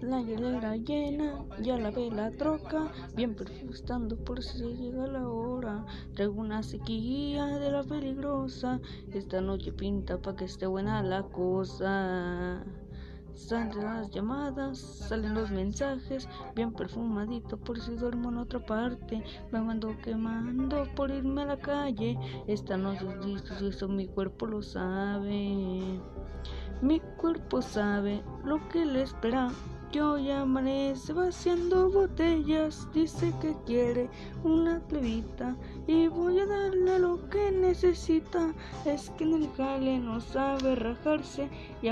La hielera llena, ya la ve la troca, bien perfustando por si llega la hora. Traigo una sequía de la peligrosa, esta noche pinta pa' que esté buena la cosa. Salen las llamadas, salen los mensajes, bien perfumadito por si duermo en otra parte. Me mando quemando por irme a la calle. Esta noche es listo, eso mi cuerpo lo sabe. Mi cuerpo sabe lo que le espera. Yo ya amanece vaciando botellas. Dice que quiere una plebita y voy a darle lo que necesita. Es que en el jale no sabe rajarse y